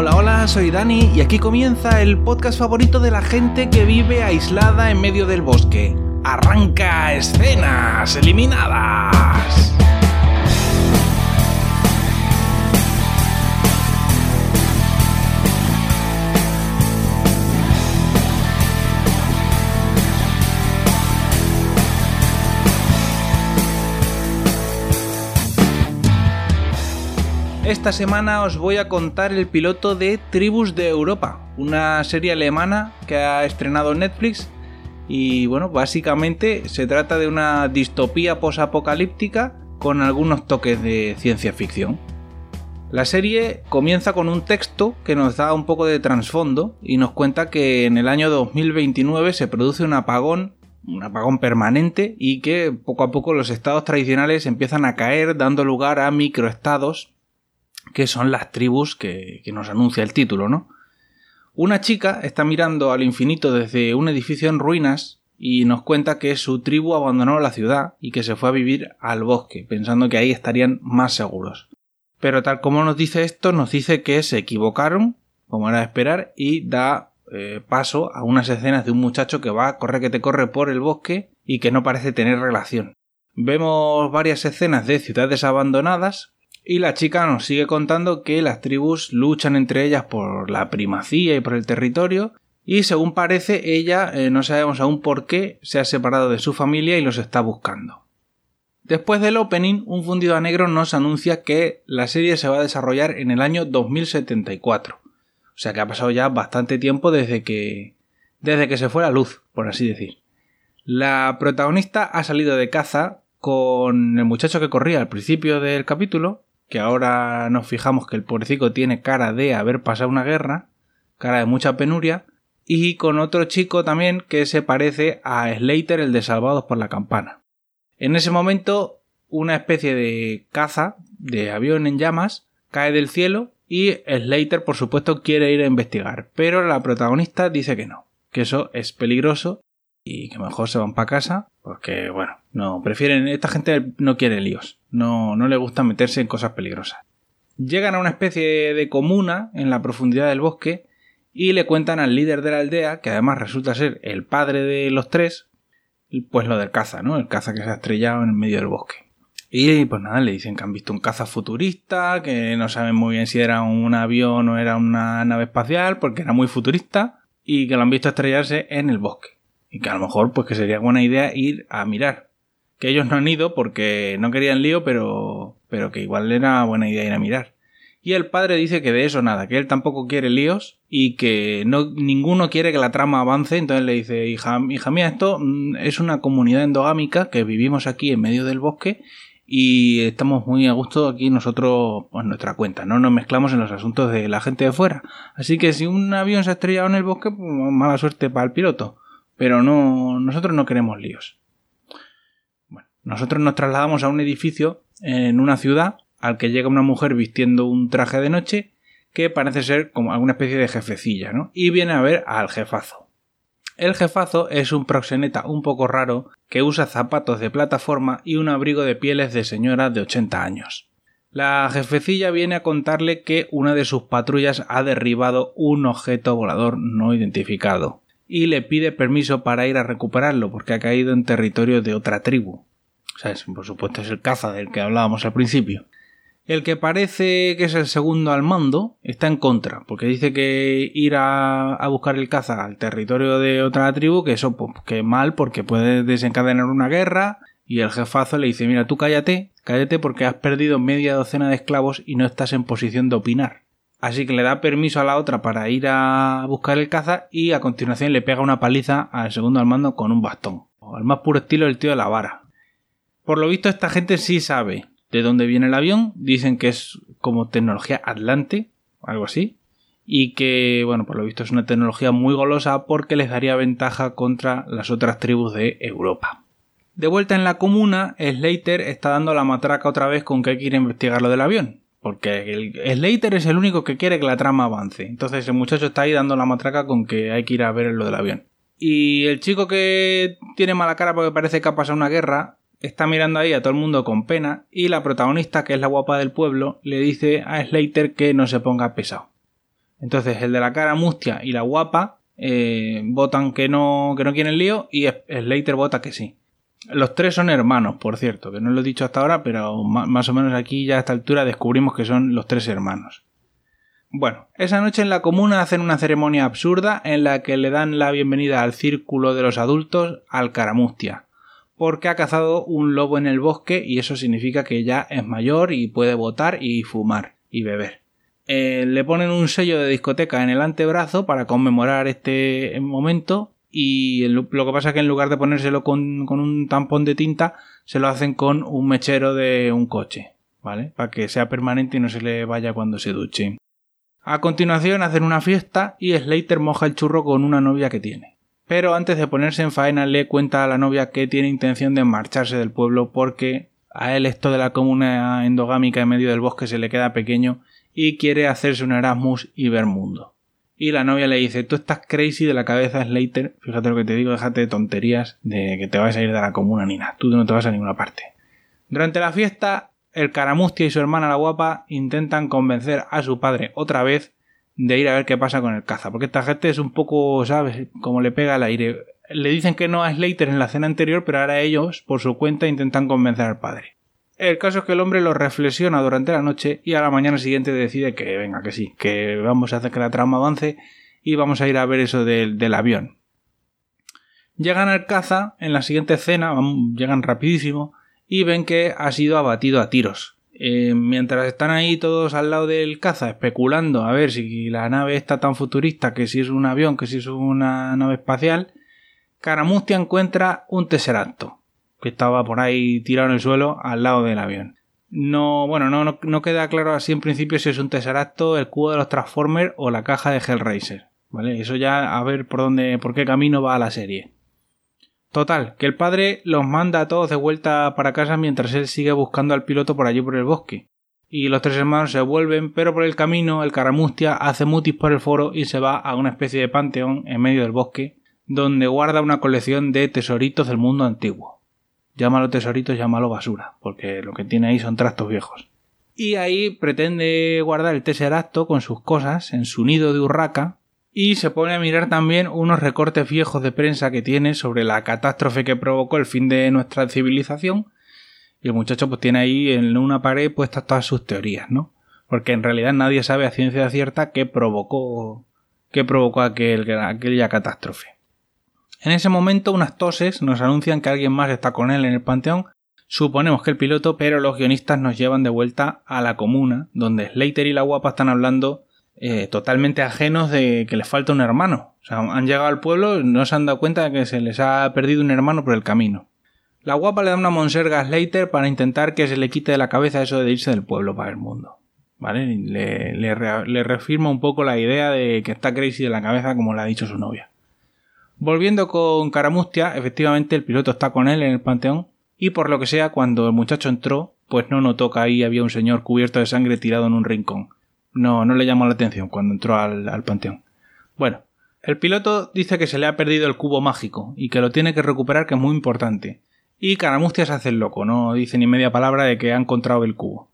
Hola, hola, soy Dani y aquí comienza el podcast favorito de la gente que vive aislada en medio del bosque. Arranca escenas eliminadas. Esta semana os voy a contar el piloto de Tribus de Europa, una serie alemana que ha estrenado Netflix y bueno, básicamente se trata de una distopía posapocalíptica con algunos toques de ciencia ficción. La serie comienza con un texto que nos da un poco de trasfondo y nos cuenta que en el año 2029 se produce un apagón, un apagón permanente y que poco a poco los estados tradicionales empiezan a caer dando lugar a microestados que son las tribus que, nos anuncia el título, ¿no? Una chica está mirando al infinito desde un edificio en ruinas y nos cuenta que su tribu abandonó la ciudad y que se fue a vivir al bosque, pensando que ahí estarían más seguros. Pero tal como nos dice esto, nos dice que se equivocaron, como era de esperar, y da eh, paso a unas escenas de un muchacho que va, a correr que te corre por el bosque y que no parece tener relación. Vemos varias escenas de ciudades abandonadas, y la chica nos sigue contando que las tribus luchan entre ellas por la primacía y por el territorio, y según parece ella, eh, no sabemos aún por qué, se ha separado de su familia y los está buscando. Después del opening, un fundido a negro nos anuncia que la serie se va a desarrollar en el año 2074. O sea que ha pasado ya bastante tiempo desde que desde que se fue la luz, por así decir. La protagonista ha salido de caza con el muchacho que corría al principio del capítulo que ahora nos fijamos que el pobrecito tiene cara de haber pasado una guerra, cara de mucha penuria, y con otro chico también que se parece a Slater el de Salvados por la Campana. En ese momento, una especie de caza de avión en llamas cae del cielo y Slater, por supuesto, quiere ir a investigar, pero la protagonista dice que no, que eso es peligroso y que mejor se van para casa porque, bueno, no, prefieren, esta gente no quiere líos, no, no le gusta meterse en cosas peligrosas. Llegan a una especie de comuna en la profundidad del bosque y le cuentan al líder de la aldea, que además resulta ser el padre de los tres, pues lo del caza, ¿no? El caza que se ha estrellado en el medio del bosque. Y pues nada, le dicen que han visto un caza futurista, que no saben muy bien si era un avión o era una nave espacial, porque era muy futurista, y que lo han visto estrellarse en el bosque y que a lo mejor pues que sería buena idea ir a mirar. Que ellos no han ido porque no querían lío, pero, pero que igual era buena idea ir a mirar. Y el padre dice que de eso nada, que él tampoco quiere líos y que no, ninguno quiere que la trama avance. Entonces le dice, hija, hija mía, esto mm, es una comunidad endogámica que vivimos aquí en medio del bosque y estamos muy a gusto aquí nosotros por nuestra cuenta, no nos mezclamos en los asuntos de la gente de fuera. Así que si un avión se ha estrellado en el bosque, pues mala suerte para el piloto. Pero no, nosotros no queremos líos. Bueno, nosotros nos trasladamos a un edificio en una ciudad al que llega una mujer vistiendo un traje de noche que parece ser como alguna especie de jefecilla, ¿no? Y viene a ver al jefazo. El jefazo es un proxeneta un poco raro que usa zapatos de plataforma y un abrigo de pieles de señora de 80 años. La jefecilla viene a contarle que una de sus patrullas ha derribado un objeto volador no identificado y le pide permiso para ir a recuperarlo porque ha caído en territorio de otra tribu. O sea, por supuesto es el caza del que hablábamos al principio. El que parece que es el segundo al mando está en contra, porque dice que ir a, buscar el caza al territorio de otra tribu, que eso, pues, que mal, porque puede desencadenar una guerra, y el jefazo le dice, mira, tú cállate, cállate porque has perdido media docena de esclavos y no estás en posición de opinar. Así que le da permiso a la otra para ir a buscar el caza y a continuación le pega una paliza al segundo al mando con un bastón. Al más puro estilo del tío de la vara. Por lo visto esta gente sí sabe de dónde viene el avión. Dicen que es como tecnología Atlante, algo así. Y que, bueno, por lo visto es una tecnología muy golosa porque les daría ventaja contra las otras tribus de Europa. De vuelta en la comuna, Slater está dando la matraca otra vez con que hay que ir a investigar lo del avión. Porque el Slater es el único que quiere que la trama avance. Entonces el muchacho está ahí dando la matraca con que hay que ir a ver lo del avión. Y el chico que tiene mala cara porque parece que ha pasado una guerra, está mirando ahí a todo el mundo con pena y la protagonista, que es la guapa del pueblo, le dice a Slater que no se ponga pesado. Entonces el de la cara mustia y la guapa eh, votan que no, que no quieren lío y Slater vota que sí. Los tres son hermanos, por cierto, que no lo he dicho hasta ahora, pero más o menos aquí ya a esta altura descubrimos que son los tres hermanos. Bueno, esa noche en la comuna hacen una ceremonia absurda en la que le dan la bienvenida al círculo de los adultos al Caramustia, porque ha cazado un lobo en el bosque y eso significa que ya es mayor y puede votar y fumar y beber. Eh, le ponen un sello de discoteca en el antebrazo para conmemorar este momento y lo que pasa es que en lugar de ponérselo con, con, un tampón de tinta se lo hacen con un mechero de un coche, ¿vale? Para que sea permanente y no se le vaya cuando se duche. A continuación hacen una fiesta y Slater moja el churro con una novia que tiene. Pero antes de ponerse en faena le cuenta a la novia que tiene intención de marcharse del pueblo porque a él esto de la comuna endogámica en medio del bosque se le queda pequeño y quiere hacerse un Erasmus y ver mundo. Y la novia le dice, tú estás crazy de la cabeza Slater, fíjate lo que te digo, déjate de tonterías de que te vas a ir de la comuna ni nada, tú no te vas a ninguna parte. Durante la fiesta, el Caramustia y su hermana la guapa intentan convencer a su padre otra vez de ir a ver qué pasa con el caza, porque esta gente es un poco, ¿sabes?, como le pega al aire. Le dicen que no a Slater en la cena anterior, pero ahora ellos, por su cuenta, intentan convencer al padre. El caso es que el hombre lo reflexiona durante la noche y a la mañana siguiente decide que venga, que sí, que vamos a hacer que la trama avance y vamos a ir a ver eso del, avión. Llegan al caza en la siguiente escena, llegan rapidísimo, y ven que ha sido abatido a tiros. Eh, mientras están ahí todos al lado del caza especulando a ver si la nave está tan futurista que si es un avión, que si es una nave espacial, Caramustia encuentra un tesseracto que estaba por ahí tirado en el suelo al lado del avión. No, bueno, no, no, queda claro así en principio si es un tesseracto, el cubo de los Transformers o la caja de Hellraiser. ¿Vale? Eso ya a ver por dónde, por qué camino va la serie. Total, que el padre los manda a todos de vuelta para casa mientras él sigue buscando al piloto por allí por el bosque. Y los tres hermanos se vuelven, pero por el camino el Caramustia hace mutis por el foro y se va a una especie de panteón en medio del bosque, donde guarda una colección de tesoritos del mundo antiguo. Llámalo tesoritos, llámalo basura, porque lo que tiene ahí son trastos viejos. Y ahí pretende guardar el tesseracto con sus cosas en su nido de urraca, y se pone a mirar también unos recortes viejos de prensa que tiene sobre la catástrofe que provocó el fin de nuestra civilización. Y el muchacho pues tiene ahí en una pared puestas todas sus teorías, ¿no? Porque en realidad nadie sabe a ciencia cierta qué provocó, qué provocó aquel, aquella catástrofe. En ese momento unas toses nos anuncian que alguien más está con él en el panteón. Suponemos que el piloto, pero los guionistas nos llevan de vuelta a la comuna, donde Slater y la guapa están hablando eh, totalmente ajenos de que les falta un hermano. O sea, han llegado al pueblo y no se han dado cuenta de que se les ha perdido un hermano por el camino. La guapa le da una monserga a Slater para intentar que se le quite de la cabeza eso de irse del pueblo para el mundo. ¿Vale? Le, le, reafirma un poco la idea de que está crazy de la cabeza, como le ha dicho su novia. Volviendo con Caramustia, efectivamente el piloto está con él en el panteón y por lo que sea, cuando el muchacho entró, pues no notó que ahí había un señor cubierto de sangre tirado en un rincón no, no le llamó la atención cuando entró al, panteón. Bueno, el piloto dice que se le ha perdido el cubo mágico y que lo tiene que recuperar, que es muy importante. Y Caramustia se hace el loco, no dice ni media palabra de que ha encontrado el cubo.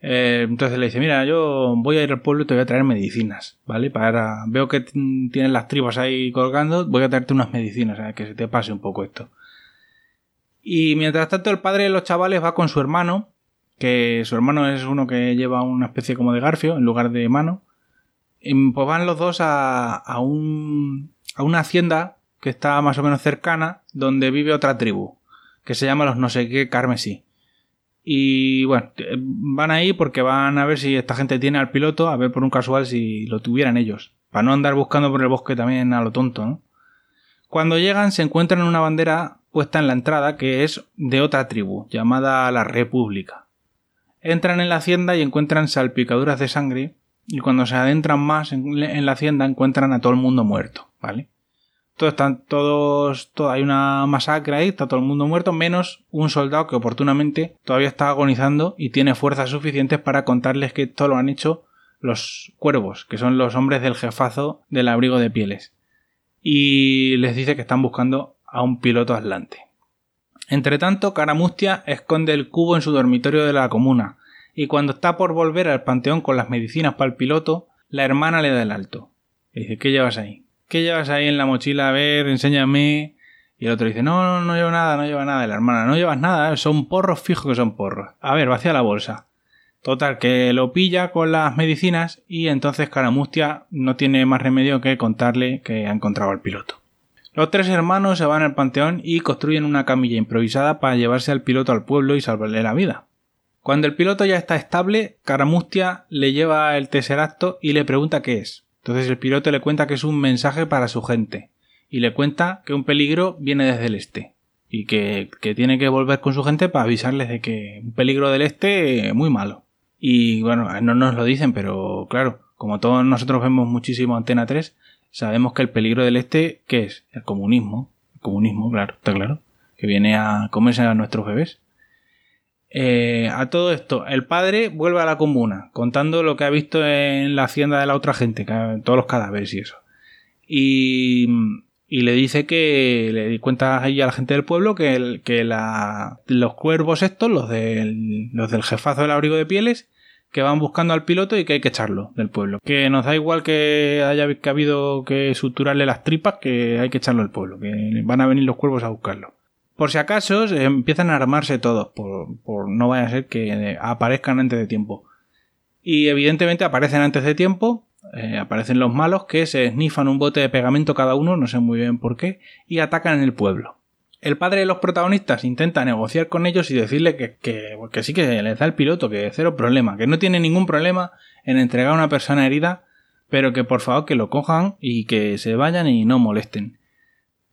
Eh, entonces le dice, mira, yo voy a ir al pueblo y te voy a traer medicinas, ¿vale? Para... Veo que tienes las tripas ahí colgando, voy a traerte unas medicinas, ¿sabes? que se te pase un poco esto. Y mientras tanto el padre de los chavales va con su hermano que su hermano es uno que lleva una especie como de garfio en lugar de mano. Pues van los dos a, a, un, a una hacienda que está más o menos cercana, donde vive otra tribu, que se llama los no sé qué carmesí. Y bueno, van ahí porque van a ver si esta gente tiene al piloto, a ver por un casual si lo tuvieran ellos, para no andar buscando por el bosque también a lo tonto, ¿no? Cuando llegan se encuentran una bandera puesta en la entrada que es de otra tribu, llamada la República. Entran en la hacienda y encuentran salpicaduras de sangre y cuando se adentran más en, la hacienda encuentran a todo el mundo muerto, ¿vale? Todos están todos, hay una masacre ahí, está todo el mundo muerto, menos un soldado que oportunamente todavía está agonizando y tiene fuerzas suficientes para contarles que esto lo han hecho los cuervos, que son los hombres del jefazo del abrigo de pieles. Y les dice que están buscando a un piloto atlante. Entretanto, Caramustia esconde el cubo en su dormitorio de la comuna, y cuando está por volver al panteón con las medicinas para el piloto, la hermana le da el alto. Le dice, ¿qué llevas ahí? ¿Qué llevas ahí en la mochila? A ver, enséñame. Y el otro dice, no, no, no llevo nada, no lleva nada. Y la hermana, no llevas nada, son porros fijos que son porros. A ver, vacía la bolsa. Total, que lo pilla con las medicinas y entonces Caramustia no tiene más remedio que contarle que ha encontrado al piloto. Los tres hermanos se van al panteón y construyen una camilla improvisada para llevarse al piloto al pueblo y salvarle la vida. Cuando el piloto ya está estable, Caramustia le lleva el tesseracto y le pregunta qué es. Entonces el piloto le cuenta que es un mensaje para su gente y le cuenta que un peligro viene desde el este y que, que tiene que volver con su gente para avisarles de que un peligro del este muy malo. Y bueno, no nos lo dicen, pero claro, como todos nosotros vemos muchísimo Antena 3, sabemos que el peligro del este, ¿qué es? El comunismo. El comunismo, claro, está claro. Que viene a comerse a nuestros bebés. Eh, a todo esto, el padre vuelve a la comuna, contando lo que ha visto en la hacienda de la otra gente, todos los cadáveres y eso. Y, le dice que le cuenta ahí a la gente del pueblo que, los cuervos estos, los del, los del jefazo del abrigo de pieles, que van buscando al piloto y que hay que echarlo del pueblo. Que nos da igual que haya que habido que suturarle las tripas, que hay que echarlo del pueblo, que van a venir los cuervos a buscarlo. Por si acaso empiezan a armarse todos, por, no vaya a ser que aparezcan antes de tiempo. Y evidentemente aparecen antes de tiempo eh, aparecen los malos que se snifan un bote de pegamento cada uno, no sé muy bien por qué, y atacan el pueblo. El padre de los protagonistas intenta negociar con ellos y decirle que, que, sí que les da el piloto, que cero problema, que no tiene ningún problema en entregar a una persona herida, pero que por favor que lo cojan y que se vayan y no molesten.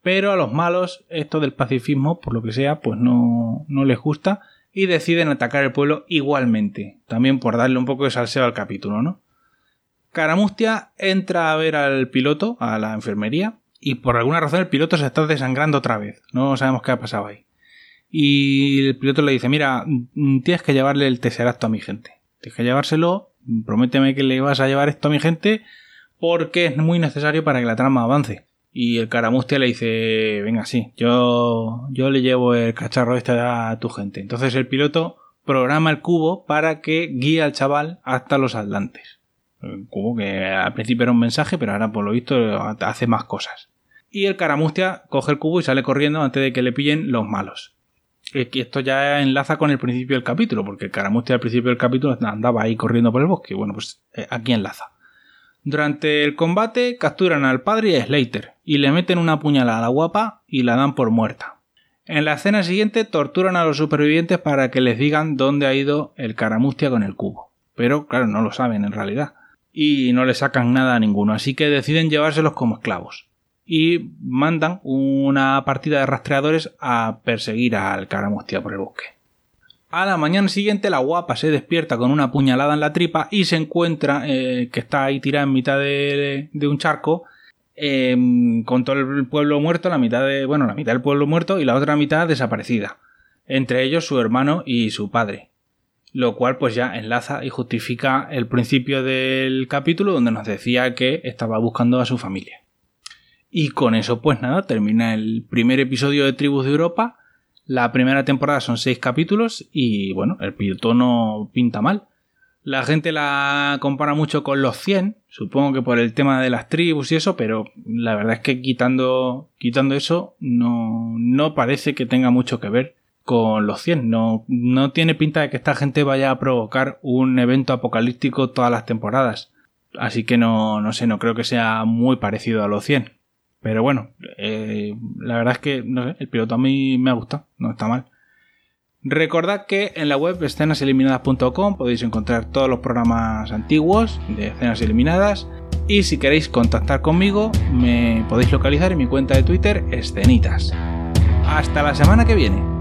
Pero a los malos esto del pacifismo, por lo que sea, pues no, no les gusta y deciden atacar el pueblo igualmente, también por darle un poco de salseo al capítulo, ¿no? Caramustia entra a ver al piloto, a la enfermería, y por alguna razón el piloto se está desangrando otra vez. No sabemos qué ha pasado ahí. Y el piloto le dice, mira, mm, tienes que llevarle el tesseracto a mi gente. Tienes que llevárselo, prométeme que le vas a llevar esto a mi gente porque es muy necesario para que la trama avance. Y el caramustia le dice, venga, sí, yo, yo le llevo el cacharro este a tu gente. Entonces el piloto programa el cubo para que guíe al chaval hasta los atlantes. Como que al principio era un mensaje, pero ahora por lo visto hace más cosas. Y el caramustia coge el cubo y sale corriendo antes de que le pillen los malos. Esto ya enlaza con el principio del capítulo, porque el caramustia al principio del capítulo andaba ahí corriendo por el bosque. Bueno, pues eh, aquí enlaza. Durante el combate capturan al padre y a Slater y le meten una puñalada a la guapa y la dan por muerta. En la escena siguiente torturan a los supervivientes para que les digan dónde ha ido el caramustia con el cubo. Pero claro, no lo saben en realidad y no le sacan nada a ninguno, así que deciden llevárselos como esclavos. Y mandan una partida de rastreadores a perseguir al caramustia por el bosque. A la mañana siguiente la guapa se despierta con una puñalada en la tripa y se encuentra eh, que está ahí tirada en mitad de, un charco em, con todo el pueblo muerto, la mitad de, bueno, la mitad del pueblo muerto y la otra mitad desaparecida. Entre ellos su hermano y su padre lo cual pues ya enlaza y justifica el principio del capítulo donde nos decía que estaba buscando a su familia. Y con eso pues nada, termina el primer episodio de Tribus de Europa. La primera temporada son seis capítulos y bueno, el piloto no pinta mal. La gente la compara mucho con los 100, supongo que por el tema de las tribus y eso, pero la verdad es que quitando, quitando eso no, no parece que tenga mucho que ver con los 100. No, no tiene pinta de que esta gente vaya a provocar un evento apocalíptico todas las temporadas. Así que no, no sé, no creo que sea muy parecido a los 100. Pero bueno, eh, la verdad es que el piloto a mí me ha gustado, no está mal. Recordad que en la web escenaseliminadas.com podéis encontrar todos los programas antiguos de escenas eliminadas. Y si queréis contactar conmigo, me podéis localizar en mi cuenta de Twitter, escenitas. Hasta la semana que viene.